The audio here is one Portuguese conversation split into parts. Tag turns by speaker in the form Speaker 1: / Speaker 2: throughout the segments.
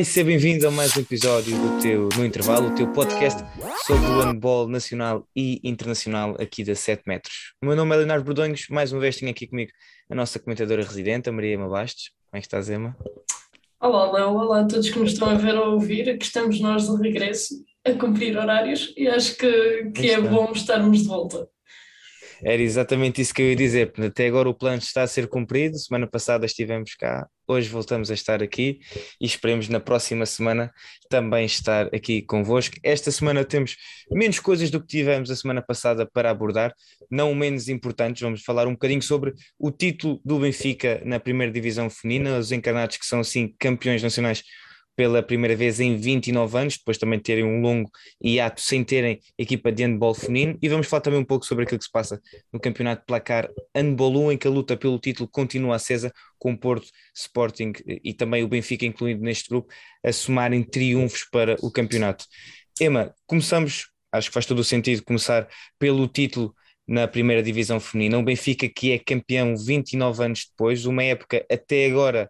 Speaker 1: E seja bem-vindo a mais um episódio do teu No Intervalo, o teu podcast sobre o handball nacional e internacional aqui da 7 metros. O meu nome é Leonardo Bordonhos, mais uma vez tenho aqui comigo a nossa comentadora residente, a Maria Ema Bastos. Como é que estás, Ema?
Speaker 2: Olá, Léo, olá a todos que nos estão a ver ou a ouvir, aqui estamos nós de regresso a cumprir horários e acho que, que é bom estarmos de volta.
Speaker 1: Era exatamente isso que eu ia dizer. Até agora o plano está a ser cumprido. Semana passada estivemos cá, hoje voltamos a estar aqui e esperemos na próxima semana também estar aqui convosco. Esta semana temos menos coisas do que tivemos a semana passada para abordar, não menos importantes. Vamos falar um bocadinho sobre o título do Benfica na primeira divisão feminina, os encarnados que são assim campeões nacionais pela primeira vez em 29 anos, depois também terem um longo hiato sem terem equipa de handball feminino, e vamos falar também um pouco sobre aquilo que se passa no campeonato de placar handball 1, em que a luta pelo título continua acesa, com Porto, Sporting e também o Benfica incluído neste grupo, a somarem triunfos para o campeonato. Emma, começamos, acho que faz todo o sentido começar pelo título na primeira divisão feminina, o Benfica que é campeão 29 anos depois, uma época até agora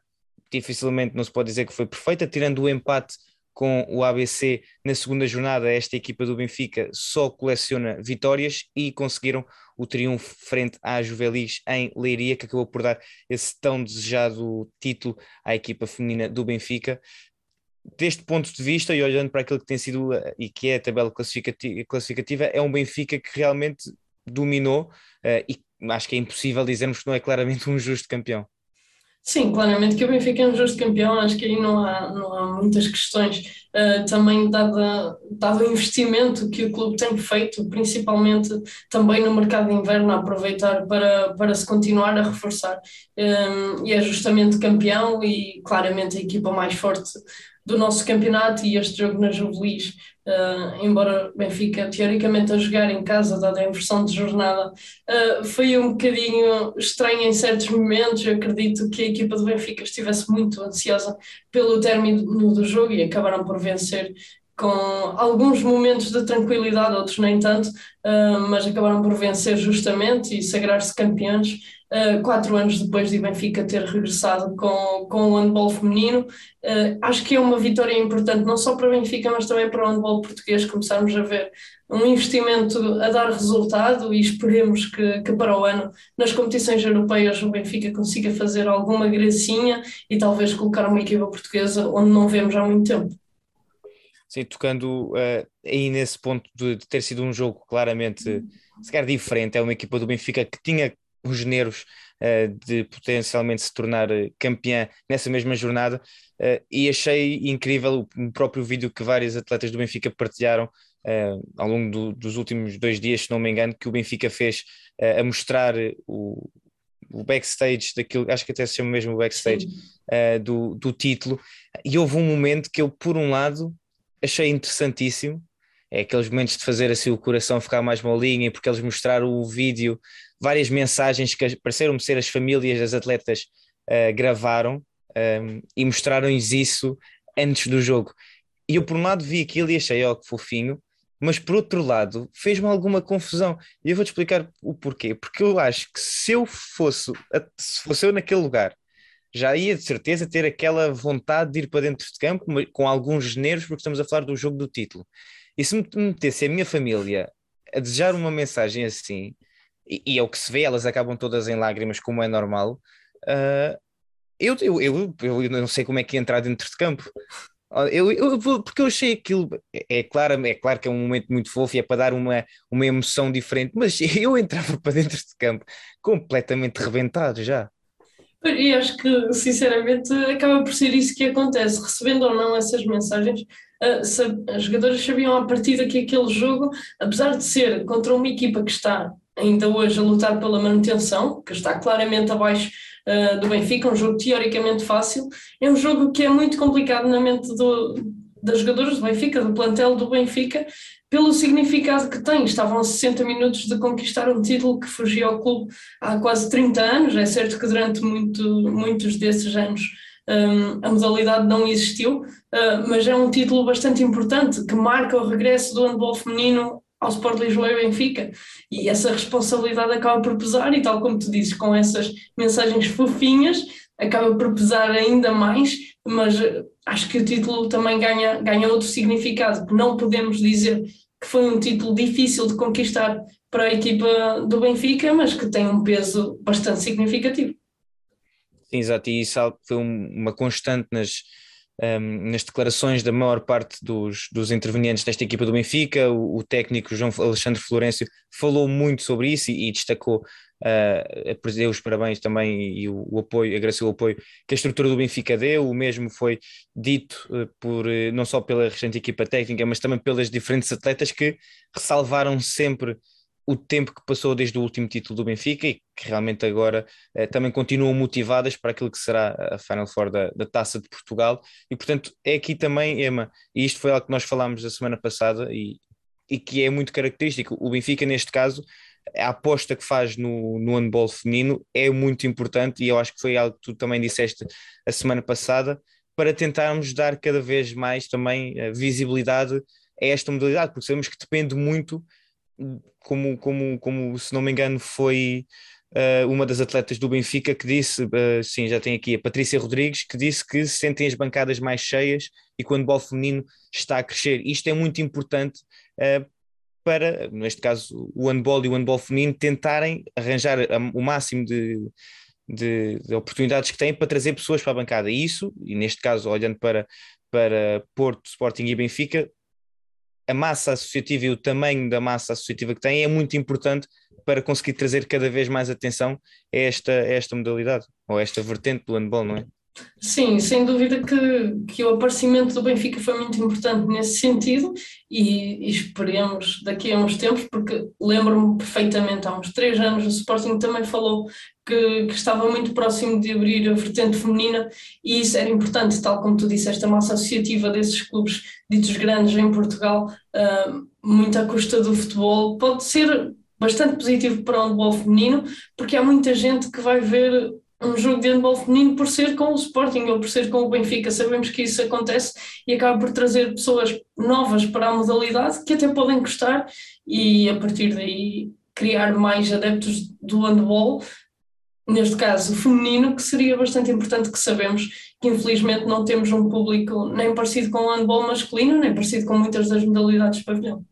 Speaker 1: dificilmente não se pode dizer que foi perfeita, tirando o empate com o ABC na segunda jornada, esta equipa do Benfica só coleciona vitórias e conseguiram o triunfo frente à Juvelis em Leiria, que acabou por dar esse tão desejado título à equipa feminina do Benfica. Deste ponto de vista, e olhando para aquilo que tem sido e que é a tabela classificativa, é um Benfica que realmente dominou uh, e acho que é impossível dizermos que não é claramente um justo campeão.
Speaker 2: Sim, claramente que o Benfica é um justo campeão, acho que aí não há, não há muitas questões, uh, também dado, dado o investimento que o clube tem feito, principalmente também no mercado de inverno, a aproveitar para, para se continuar a reforçar, um, eh, e é justamente campeão e claramente a equipa mais forte do nosso campeonato e este jogo na Juvelis, uh, embora Benfica teoricamente a jogar em casa, dada a inversão de jornada, uh, foi um bocadinho estranho em certos momentos. Eu acredito que a equipa do Benfica estivesse muito ansiosa pelo término do jogo e acabaram por vencer com alguns momentos de tranquilidade, outros nem tanto, uh, mas acabaram por vencer justamente e sagrar-se campeões uh, quatro anos depois de Benfica ter regressado com, com o handball feminino. Uh, acho que é uma vitória importante, não só para Benfica, mas também para o handball português. Começarmos a ver um investimento a dar resultado e esperemos que, que para o ano, nas competições europeias, o Benfica consiga fazer alguma gracinha e talvez colocar uma equipa portuguesa onde não vemos há muito tempo.
Speaker 1: Sim, tocando uh, aí nesse ponto de, de, ter sido um jogo claramente, se calhar diferente, é uma equipa do Benfica que tinha os nervos uh, de potencialmente se tornar uh, campeã nessa mesma jornada uh, e achei incrível o próprio vídeo que vários atletas do Benfica partilharam ao longo do, dos últimos dois dias, se não me engano, que o Benfica fez a mostrar o, o backstage daquilo, acho que até se chama mesmo o backstage do, do título, e houve um momento que eu, por um lado, achei interessantíssimo, é aqueles momentos de fazer assim o coração ficar mais molinho, porque eles mostraram o vídeo várias mensagens que pareceram ser as famílias das atletas uh, gravaram um, ehm, e mostraram-lhes isso antes do jogo. E eu, por um lado, vi aquilo e achei, ó, oh, que fofinho, mas por outro lado, fez-me alguma confusão. E eu vou-te explicar o porquê. Porque eu acho que se eu fosse, se fosse eu naquele lugar, já ia de certeza ter aquela vontade de ir para dentro de campo com alguns nervos, porque estamos a falar do jogo do título. E se me metesse a minha família a desejar uma mensagem assim, e, é o que se vê, elas acabam todas em lágrimas, como é normal. Uh, eu, eu, eu, eu, não sei como é que ia entrar dentro de campo. Eu, eu, porque eu achei aquilo, é, é claro, é claro que é um momento muito fofo e é para dar uma, uma emoção diferente, mas eu entrava para dentro de campo completamente reventado já.
Speaker 2: E acho que, sinceramente, acaba por ser isso que acontece, recebendo ou não essas mensagens, as jogadoras sabiam à partida que aquele jogo, apesar de ser contra uma equipa que está ainda hoje a lutar pela manutenção, que está claramente abaixo uh, do Benfica, um jogo teoricamente fácil, é um jogo que é muito complicado na mente do, das jogadoras do Benfica, do plantel do Benfica, pelo significado que tem. Estavam a 60 minutos de conquistar um título que fugia ao clube há quase 30 anos. É certo que durante muito, muitos desses anos um, a modalidade não existiu, uh, mas é um título bastante importante que marca o regresso do handball feminino ao Sport Lisboa e Benfica. E essa responsabilidade acaba por pesar, e tal como tu dizes, com essas mensagens fofinhas, acaba por pesar ainda mais mas acho que o título também ganha, ganha outro significado, que não podemos dizer que foi um título difícil de conquistar para a equipa do Benfica, mas que tem um peso bastante significativo.
Speaker 1: Sim, exato, e isso é foi uma constante nas, um, nas declarações da maior parte dos, dos intervenientes desta equipa do Benfica. O, o técnico João Alexandre Florencio falou muito sobre isso e, e destacou uh, deu os parabéns também e o, o, apoio, agradeceu o apoio que a estrutura do Benfica deu, o mesmo foi dito uh, por, uh, não só pela restante equipa técnica, mas também pelas diferentes atletas que ressalvaram sempre o tempo que passou desde o último título do Benfica e que realmente agora eh, também continuam motivadas para aquilo que será a Final Four da, da, Taça de Portugal. E portanto é aqui também, Emma, e isto foi algo que nós falámos a semana passada e, e que é muito característico. O Benfica, neste caso, a aposta que faz no, no handball feminino é muito importante e eu acho que foi algo que tu também disseste a semana passada para tentarmos dar cada vez mais também eh, visibilidade a esta modalidade, porque sabemos que depende muito como, como, como se não me engano, foi uh, uma das atletas do Benfica que disse, uh, sim, já tem aqui a Patrícia Rodrigues, que disse que se sentem as bancadas mais cheias e quando o bolo feminino está a crescer. Isto é muito importante uh, para, neste caso, o handball e o handball feminino tentarem arranjar o máximo de, de, de, oportunidades que têm para trazer pessoas para a bancada. E isso, e neste caso, olhando para, para Porto, Sporting e Benfica, a massa associativa e o tamanho da massa associativa que tem é muito importante para conseguir trazer cada vez mais atenção a esta, a esta modalidade, ou a esta vertente do handball, não é?
Speaker 2: Sim, sem dúvida que, que o aparecimento do Benfica foi muito importante nesse sentido e, e esperemos daqui a uns tempos, porque lembro-me perfeitamente, há uns três anos, o Sporting também falou que, que, estava muito próximo de abrir a vertente feminina e isso era importante, tal como tu disseste, a massa associativa desses clubes ditos grandes em Portugal, uh, muito à custa do futebol, pode ser bastante positivo para o handball feminino, porque há muita gente que vai ver um jogo de handball feminino por ser com o Sporting ou por ser com o Benfica. Sabemos que isso acontece e acaba por trazer pessoas novas para a modalidade que até podem gostar e a partir daí criar mais adeptos do handball, neste caso feminino, que seria bastante importante que sabemos que infelizmente não temos um público nem parecido com o handball masculino, nem parecido com muitas das modalidades de pavilhão.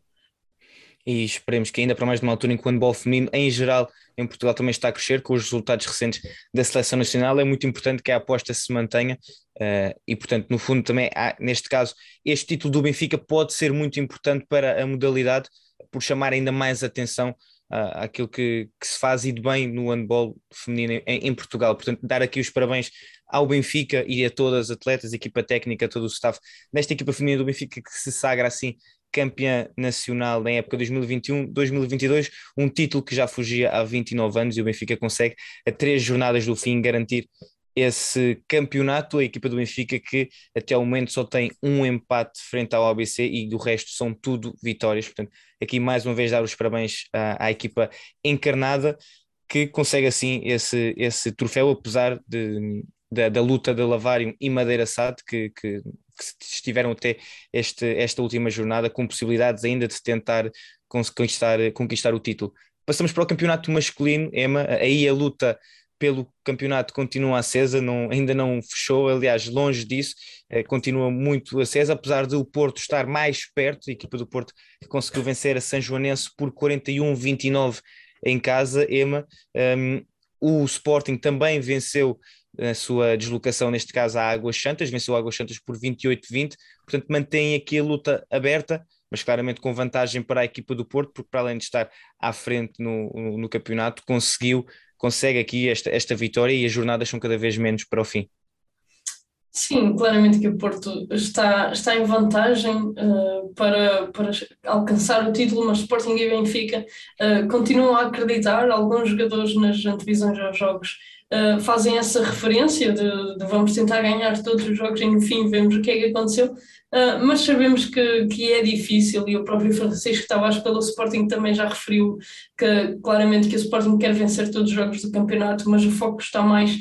Speaker 1: E esperemos que ainda para mais de uma altura em que o handball feminino em geral em Portugal também está a crescer com os resultados recentes da seleção nacional, é muito importante que a aposta se mantenha uh, e portanto no fundo também há, neste caso este título do Benfica pode ser muito importante para a modalidade por chamar ainda mais atenção uh, àquilo que, que, se faz e de bem no handball feminino em, em, Portugal, portanto dar aqui os parabéns ao Benfica e a todas as atletas, equipa técnica, todo o staff desta equipa feminina do Benfica que se sagra assim campeã nacional na época 2021-2022, um título que já fugia há 29 anos e o Benfica consegue, a três jornadas do fim, garantir esse campeonato. A equipa do Benfica que até o momento só tem um empate frente ao ABC e do resto são tudo vitórias. Portanto, aqui mais uma vez dar os parabéns à, à equipa encarnada que consegue assim esse, esse troféu, apesar de, da, da luta de Lavarium e Madeira Sade, que, que que estiveram até este, esta última jornada com possibilidades ainda de tentar conquistar, conquistar o título. Passamos para o campeonato masculino, Emma, aí a luta pelo campeonato continua acesa, não, ainda não fechou, aliás, longe disso, eh, continua muito acesa, apesar de o Porto estar mais perto, a equipa do Porto que conseguiu vencer a São Joanense por 41-29 em casa, Emma. Um, o Sporting também venceu a sua deslocação, neste caso, à Águas Santas, venceu Águas Santas por 28-20, portanto mantém aqui a luta aberta, mas claramente com vantagem para a equipa do Porto, porque para além de estar à frente no, no campeonato, conseguiu, consegue aqui esta, esta vitória e as jornadas são cada vez menos para o fim.
Speaker 2: Sim, claramente que o Porto está, está em vantagem uh, para, para alcançar o título, mas Sporting e Benfica uh, continuam a acreditar. Alguns jogadores nas antevisões aos jogos uh, fazem essa referência de, de, vamos tentar ganhar todos os jogos e no fim vemos o que é que aconteceu, uh, mas sabemos que, que é difícil e o próprio Francisco Tavares pelo Sporting também já referiu que claramente que o Sporting quer vencer todos os jogos do campeonato, mas o foco está mais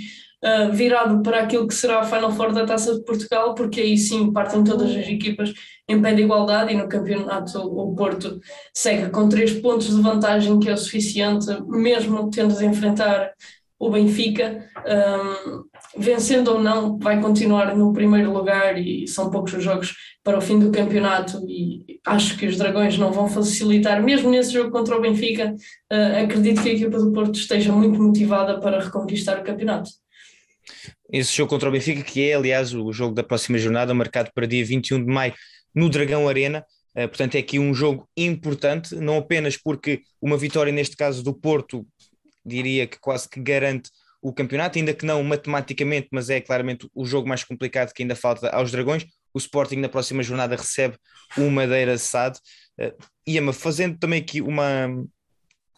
Speaker 2: uh, virado para aquilo que será a Final Four da Taça de Portugal, porque aí sim partem todas as equipas em pé de igualdade e no campeonato o Porto segue com três pontos de vantagem que é o suficiente, mesmo tendo de enfrentar o Benfica, um, vencendo ou não, vai continuar no primeiro lugar e são poucos os jogos para o fim do campeonato e acho que os Dragões não vão facilitar, mesmo nesse jogo contra o Benfica, uh, acredito que a equipa do Porto esteja muito motivada para reconquistar o campeonato.
Speaker 1: Esse jogo contra o Benfica, que é aliás o jogo da próxima jornada, marcado para dia 21 de maio no Dragão Arena, uh, portanto é aqui um jogo importante, não apenas porque uma vitória neste caso do Porto diria que quase que garante o campeonato, ainda que não matematicamente, mas é claramente o jogo mais complicado que ainda falta aos Dragões. O Sporting na próxima jornada recebe o Madeira SAD. Uh, Iama, fazendo também aqui uma,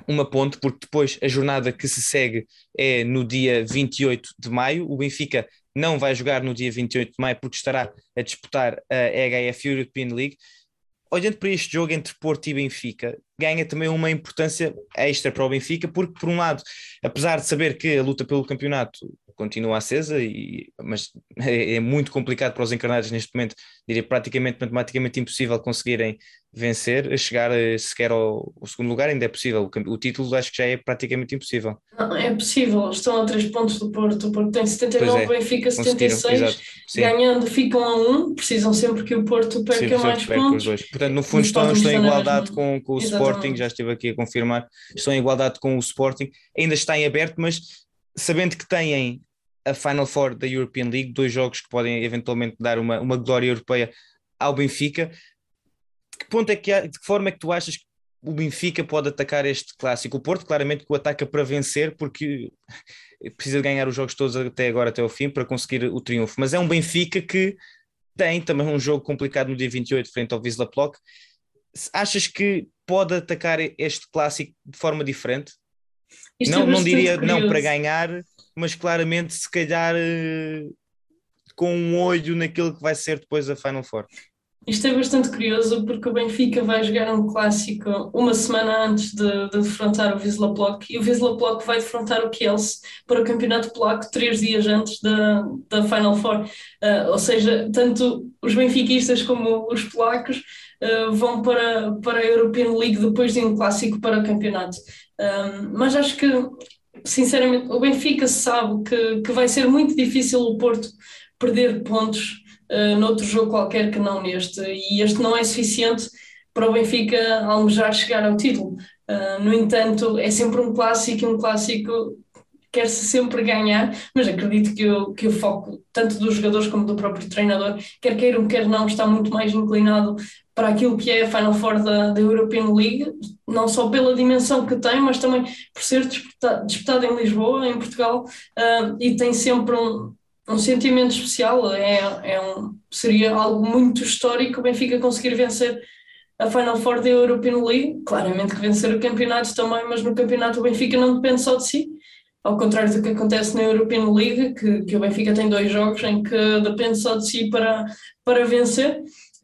Speaker 1: uma ponte, porque depois a jornada que se segue é no dia 28 de maio. O Benfica não vai jogar no dia 28 de maio porque estará a disputar a EHF European League olhando para este jogo entre Porto e Benfica, ganha também uma importância extra para o Benfica, porque, por um lado, apesar de saber que a luta pelo campeonato continua acesa, e, mas é, é, muito complicado para os encarnados neste momento, diria praticamente matematicamente impossível conseguirem vencer, chegar eh, sequer ao, ao, segundo lugar, ainda é possível. O, o, título acho que já é praticamente impossível.
Speaker 2: Não, é possível, estão a três pontos do Porto, o Porto tem 79, é, Benfica 76, ganhando ficam a um, precisam sempre que o Porto perca Sim, mais pontos.
Speaker 1: Portanto, no fundo estão, estão em igualdade com, com o Exatamente. Sporting, já estive aqui a confirmar, estão em igualdade com o Sporting, ainda está em aberto, mas sabendo que têm a Final Four da European League, dois jogos que podem eventualmente dar uma, uma glória europeia ao Benfica. De que ponto é que há, de que forma é que tu achas que o Benfica pode atacar este clássico? O Porto, claramente, que o ataca para vencer, porque precisa ganhar os jogos todos até agora, até o fim, para conseguir o triunfo. Mas é um Benfica que tem também um jogo complicado no dia 28, frente ao Wisla Plock. Achas que pode atacar este clássico de forma diferente? Isto não, é não diria curioso. não para ganhar, mas claramente se calhar eh, com um olho naquilo que vai ser depois a Final Four.
Speaker 2: Isto é bastante curioso porque o Benfica vai jogar um clássico uma semana antes de, de defrontar o Wisla Plock e o Wisla Plock vai defrontar o Kielce para o Campeonato Polaco três dias antes da, da Final Four. Uh, ou seja, tanto os benfiquistas como os polacos uh, vão para, para a European League depois de um clássico para o campeonato. Um, mas acho que sinceramente, o Benfica sabe que, que vai ser muito difícil o Porto perder pontos uh, noutro jogo qualquer que não neste, e este não é suficiente para o Benfica almejar chegar ao título. Uh, no entanto, é sempre um clássico, um clássico quer-se sempre ganhar, mas acredito que o, que o foco, tanto dos jogadores como do próprio treinador, quer queiram, quer não, está muito mais inclinado para aquilo que é a Final Four da, da European League, não só pela dimensão que tem, mas também por ser disputado, disputado em Lisboa, em Portugal, uh, e tem sempre um, um sentimento especial, é, é um, seria algo muito histórico o Benfica conseguir vencer a Final Four da European League, claramente que vencer o campeonato também, mas no campeonato o Benfica não depende só de si, ao contrário do que acontece na European League, que, que o Benfica tem dois jogos em que depende só de si para, para vencer.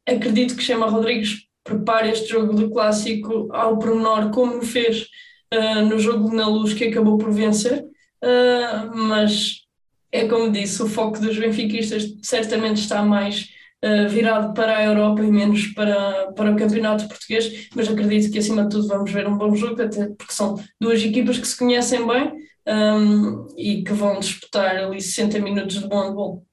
Speaker 2: Acredito que Chema Rodrigues prepare este jogo do clássico ao pormenor, como fez uh, no jogo na luz, que acabou por vencer, uh, mas é como disse, o foco dos benfiquistas certamente está mais uh, virado para a Europa e menos para, para o campeonato português, mas acredito que acima de tudo vamos ver um bom jogo, até porque são duas equipas que se conhecem bem, um, e que vão disputar ali 60 minutos de bom handball.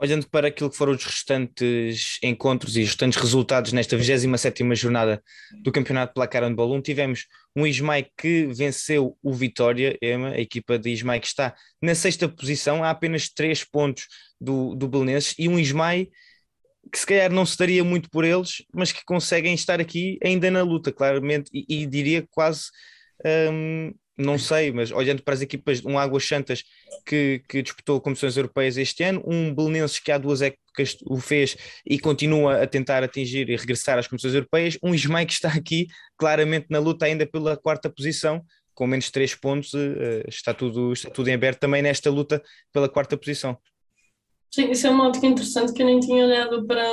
Speaker 1: Olhando para aquilo que foram os restantes encontros e os restantes resultados nesta 27 jornada do Campeonato Placar Handball 1, tivemos um Ismael que venceu o Vitória, Ema, a equipa de Ismael que está na sexta posição, há apenas 3 pontos do, do Belenenses, e um Ismael que se calhar não se daria muito por eles, mas que conseguem estar aqui ainda na luta, claramente, e, e diria quase um, não sei, mas olhando para as equipas, um Águas Santas que, que disputou competições europeias este ano, um Belenenses que há duas épocas o fez e continua a tentar atingir e regressar às competições europeias, um Ismael que está aqui claramente na luta ainda pela quarta posição, com menos três pontos, eh, está tudo, está tudo em aberto também nesta luta pela quarta posição.
Speaker 2: Sim, isso é uma ótica interessante que eu nem tinha olhado para.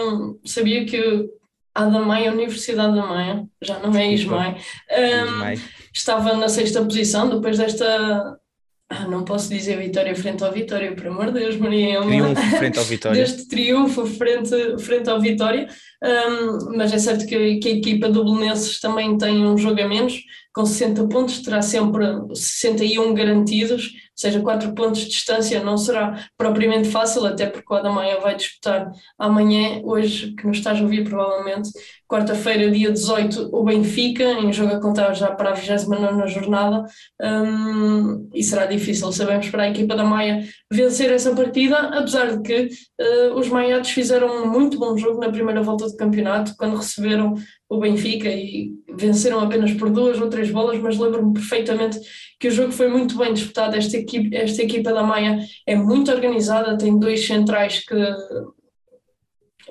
Speaker 2: Sabia que a da Maia, a Universidade da Maia, já não é Ismael, um, estava na sexta posição depois desta Ah, não posso dizer vitória frente ao Vitória, por amor de Deus, Maria.
Speaker 1: Triunfo frente ao Vitória.
Speaker 2: Deste triunfo frente, frente ao Vitória, um, mas é certo que, que, a equipa do Belenenses também tem um jogo a menos, com 60 pontos, terá sempre 61 garantidos, seja, 4 pontos de distância não será propriamente fácil, até porque o Adamaia vai disputar amanhã, hoje, que nos estás a ouvir provavelmente, quarta-feira, dia 18, o Benfica, em jogo a contar já para a 29 jornada, um, e será difícil, sabemos, para a equipa da Maia vencer essa partida, apesar de que uh, os maiados fizeram um muito bom jogo na primeira volta do campeonato, quando receberam o Benfica e venceram apenas por duas ou três bolas, mas lembro-me perfeitamente que o jogo foi muito bem disputado. Esta esta equipa da Maia é muito organizada, tem dois centrais que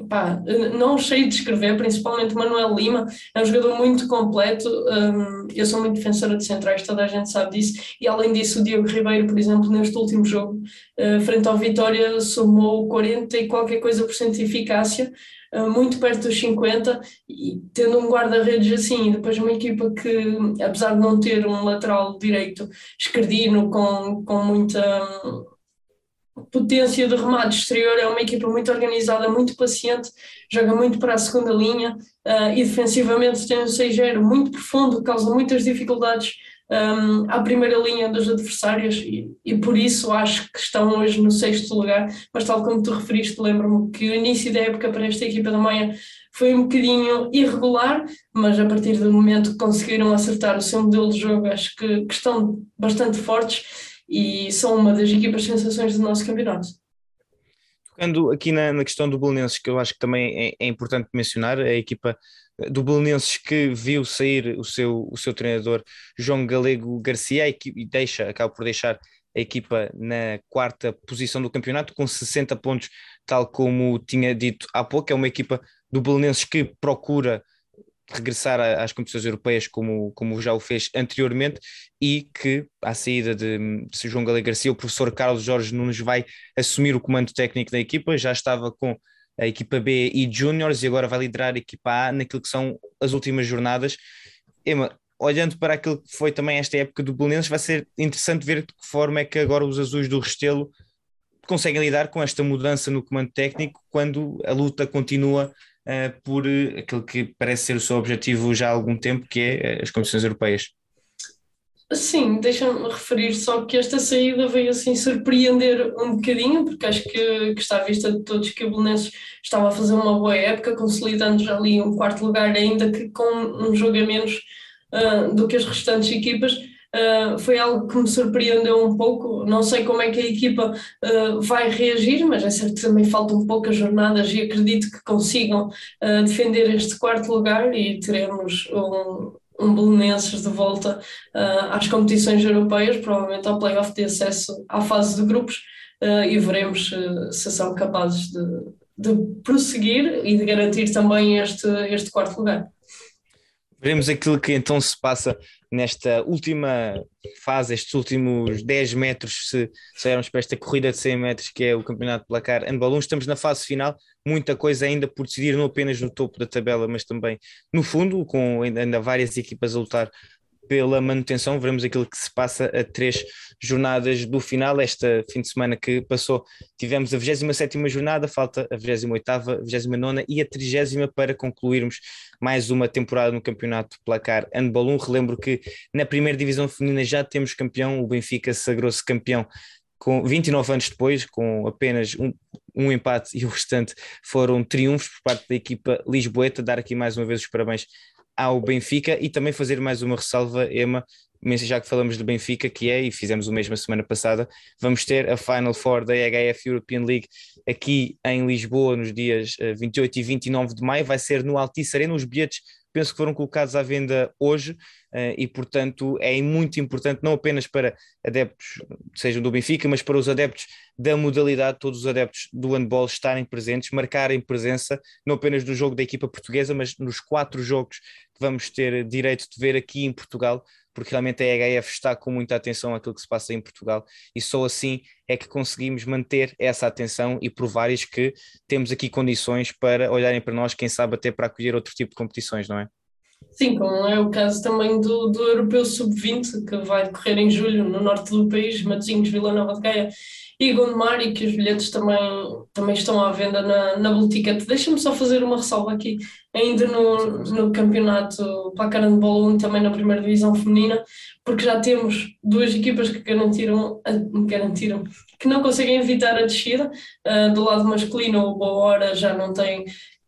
Speaker 2: pá, não sei de descrever, principalmente Manuel Lima, é um jogador muito completo. Um, eu sou muito defensora de centrais, toda a gente sabe disso. E além disso, o Diego Ribeiro, por exemplo, neste último jogo, uh, frente ao Vitória, somou 40 e qualquer coisa por cento de eficácia. Uh, muito perto dos 50 e tendo um guarda-redes assim, e depois uma equipa que, apesar de não ter um lateral direito esquerdino com, com muita potência de remate exterior, é uma equipa muito organizada, muito paciente, joga muito para a segunda linha uh, e defensivamente tem um 6-0 muito profundo, causa muitas dificuldades um, à primeira linha dos adversários e, e, por isso acho que estão hoje no sexto lugar, mas tal como tu referiste, lembro-me que o início da época para esta equipa da Maia foi um bocadinho irregular, mas a partir do momento que conseguiram acertar o seu modelo de jogo, acho que, que estão bastante fortes e são uma das equipas sensações do nosso campeonato.
Speaker 1: Tocando aqui na, na questão do Belenenses, que eu acho que também é, é importante mencionar, a equipa do Belenenses que viu sair o seu, o seu treinador João Galego Garcia e deixa, acaba por deixar a equipa na quarta posição do campeonato com 60 pontos, tal como tinha dito há pouco, é uma equipa do Belenenses que procura regressar às competições europeias como, como já o fez anteriormente e que à saída de, de João Galego Garcia o professor Carlos Jorge Nunes vai assumir o comando técnico da equipa, já estava com a equipa B e Júniores e agora vai liderar a equipa A naquilo que são as últimas jornadas. Emma, olhando para aquilo que foi também esta época do Belenenses, vai ser interessante ver de que forma é que agora os azuis do Restelo conseguem lidar com esta mudança no comando técnico quando a luta continua uh, por uh, aquilo que parece ser o seu objetivo já há algum tempo, que é uh, as competições europeias.
Speaker 2: Sim, deixa-me referir só que esta saída veio assim surpreender um bocadinho, porque acho que, que está à vista de todos que o Belenenses estava a fazer uma boa época, consolidando já ali um quarto lugar, ainda que com um jogo a menos uh, do que as restantes equipas. Uh, foi algo que me surpreendeu um pouco. Não sei como é que a equipa uh, vai reagir, mas é certo que também faltam poucas jornadas e acredito que consigam uh, defender este quarto lugar e teremos um, um Belenenses de volta às competições europeias, provavelmente ao playoff de acesso à fase de grupos, e veremos se são capazes de, de prosseguir e de garantir também este, este quarto lugar.
Speaker 1: Veremos aquilo que então se passa nesta última fase, estes últimos 10 metros, se, olharmos para esta corrida de 100 metros, que é o Campeonato de Placar Handball 1, estamos na fase final, muita coisa ainda por decidir, não apenas no topo da tabela, mas também no fundo, com ainda várias equipas a lutar pela manutenção. Veremos aquilo que se passa a três jornadas do final. Esta fim de semana que passou, tivemos a 27 jornada, falta a 28, a 29 e a 30 para concluirmos mais uma temporada no campeonato placar Handball 1. Relembro que na primeira divisão feminina já temos campeão, o Benfica sagrou-se campeão com 29 anos depois, com apenas um, um empate e o restante foram triunfos por parte da equipa lisboeta. Dar aqui mais uma vez os parabéns ao Benfica e também fazer mais uma ressalva, Emma, já que falamos do Benfica, que é, e fizemos o mesmo a semana passada, vamos ter a Final Four da EHF European League aqui em Lisboa nos dias 28 eh, e 29 de maio, vai ser no Altice Arena, os bilhetes penso que foram colocados à venda hoje e, portanto, é muito importante, não apenas para adeptos, sejam do Benfica, mas para os adeptos da modalidade, todos os adeptos do handball estarem presentes, marcarem presença, não apenas no jogo da equipa portuguesa, mas nos quatro jogos que vamos ter direito de ver aqui em Portugal, porque realmente a EHF está com muita atenção àquilo que se passa em Portugal e só assim é que conseguimos manter essa atenção e provar-lhes que temos aqui condições para olharem para nós, quem sabe até para acolher outro tipo de competições, não é?
Speaker 2: Sim, como é o caso também do, do Europeu Sub-20, que vai decorrer em julho no norte do país, Matosinhos, Vila Nova de Gaia e Gondomar, e que os bilhetes também, também estão à venda na, na Ticket. Deixa-me só fazer uma ressalva aqui, ainda no, no campeonato Placar de Bola 1, também na primeira divisão feminina, porque já temos duas equipas que garantiram, garantiram que não conseguem evitar a descida. Uh, do lado masculino, o Boa Hora já não tem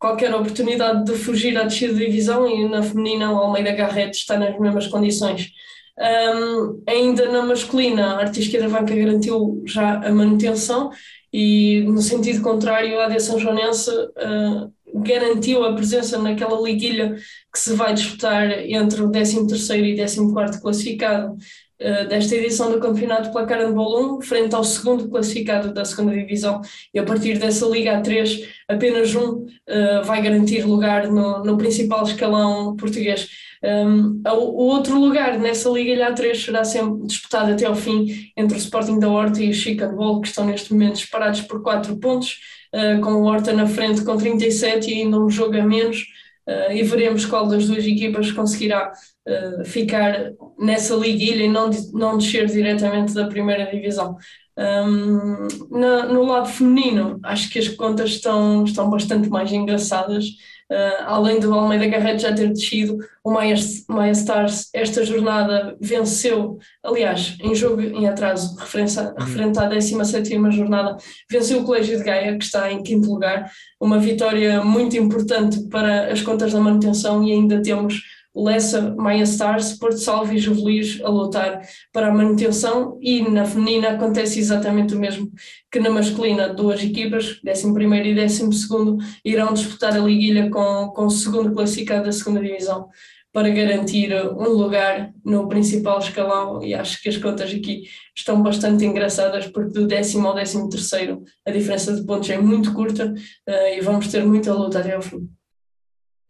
Speaker 2: qualquer oportunidade de fugir à descida de divisão e na feminina o Almeida Garrett está nas mesmas condições. Um, ainda na masculina, a Artisqueira Vanca garantiu já a manutenção e, no sentido contrário, a AD São Joanense uh, garantiu a presença naquela liguilha que se vai disputar entre o 13º e 14º classificado uh, desta edição do Campeonato Handball 1, frente ao segundo classificado da segunda divisão, e a partir dessa Liga A3, apenas um uh, vai garantir lugar no, no principal escalão português. Um, o outro lugar nessa Liga A3 será sempre disputado até ao fim entre o Sporting da Horta e o Chica Ball, que estão neste momento disparados por 4 pontos, uh, com o Horta na frente com 37 e ainda um jogo a menos, uh, e veremos qual das duas equipas conseguirá uh, ficar nessa liguilha e não, não descer diretamente da primeira divisão. Um, no, no lado feminino, acho que as contas estão, estão bastante mais engraçadas. Uh, além do Almeida Garrett já ter descido, o Maia, Maia Stars esta jornada venceu, aliás, em jogo em atraso, referente, uhum. referente à 17 jornada, venceu o Colégio de Gaia, que está em quinto lugar, uma vitória muito importante para as contas da manutenção e ainda temos Lessa, Maia Stars, Porto Salvo e Juvelis a lutar para a manutenção e na feminina acontece exatamente o mesmo que na masculina, duas equipas, 11 e 12 irão disputar a liguilha com, com o segundo classificado da segunda divisão para garantir um lugar no principal escalão e acho que as contas aqui estão bastante engraçadas porque do décimo ao décimo terceiro a diferença de pontos é muito curta uh, e vamos ter muita luta até ao fim.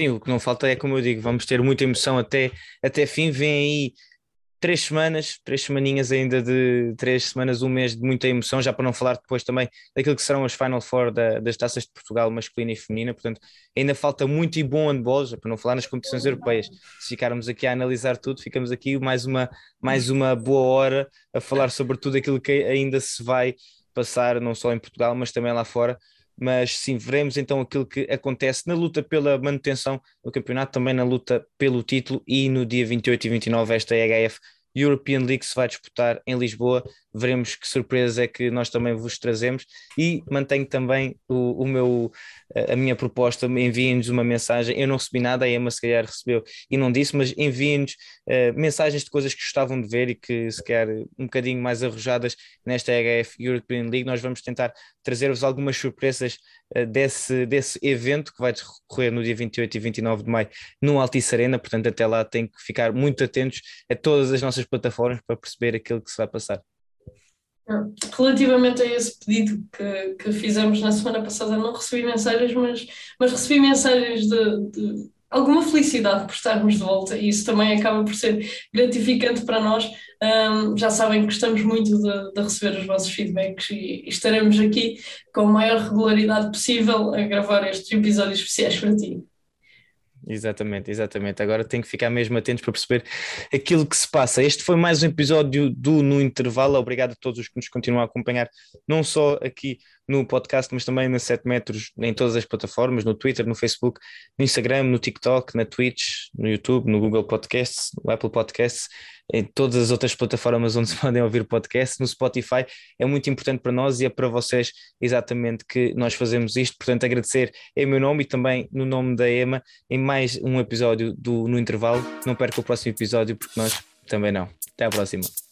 Speaker 1: Sim, o que não falta é, como eu digo, vamos ter muita emoção até, até fim. Vem aí três semanas, três semaninhas ainda de três semanas, um mês de muita emoção, já para não falar depois também daquilo que serão as Final Four da, das taças de Portugal masculina e feminina, portanto ainda falta muito e bom handball, já para não falar nas competições europeias. Se ficarmos aqui a analisar tudo, ficamos aqui mais uma, mais uma boa hora a falar sobre tudo aquilo que ainda se vai passar, não só em Portugal, mas também lá fora mas sim, veremos então aquilo que acontece na luta pela manutenção do campeonato, também na luta pelo título e no dia 28 e 29 esta EHF European League se vai disputar em Lisboa. Veremos que surpresa é que nós também vos trazemos e mantenho também o, o meu, a minha proposta. Enviem-nos uma mensagem. Eu não recebi nada, a Emma se calhar recebeu e não disse, mas enviem-nos uh, mensagens de coisas que gostavam de ver e que se quer um bocadinho mais arrojadas nesta HF European League. Nós vamos tentar trazer-vos algumas surpresas uh, desse, desse evento que vai decorrer no dia 28 e 29 de maio no Altice Arena. Portanto, até lá tem que ficar muito atentos a todas as nossas plataformas para perceber aquilo que se vai passar.
Speaker 2: Relativamente a esse pedido que, que fizemos na semana passada, não recebi mensagens, mas, mas recebi mensagens de, de alguma felicidade por estarmos de volta e isso também acaba por ser gratificante para nós. Um, já sabem que gostamos muito de, de, receber os vossos feedbacks e, e estaremos aqui com a maior regularidade possível a gravar estes episódios especiais para ti.
Speaker 1: Exatamente, exatamente. Agora tenho que ficar mesmo atentos para perceber aquilo que se passa. Este foi mais um episódio do No Intervalo. Obrigado a todos os que nos continuam a acompanhar, não só aqui no podcast, mas também na 7 metros, em todas as plataformas, no Twitter, no Facebook, no Instagram, no TikTok, na Twitch, no YouTube, no Google Podcasts, no Apple Podcasts em todas as outras plataformas onde se podem ouvir podcast, no Spotify, é muito importante para nós e é para vocês exatamente que nós fazemos isto. Portanto, agradecer em meu nome e também no nome da EMA em mais um episódio do No Intervalo. Não perca o próximo episódio, porque nós também não. Até à próxima.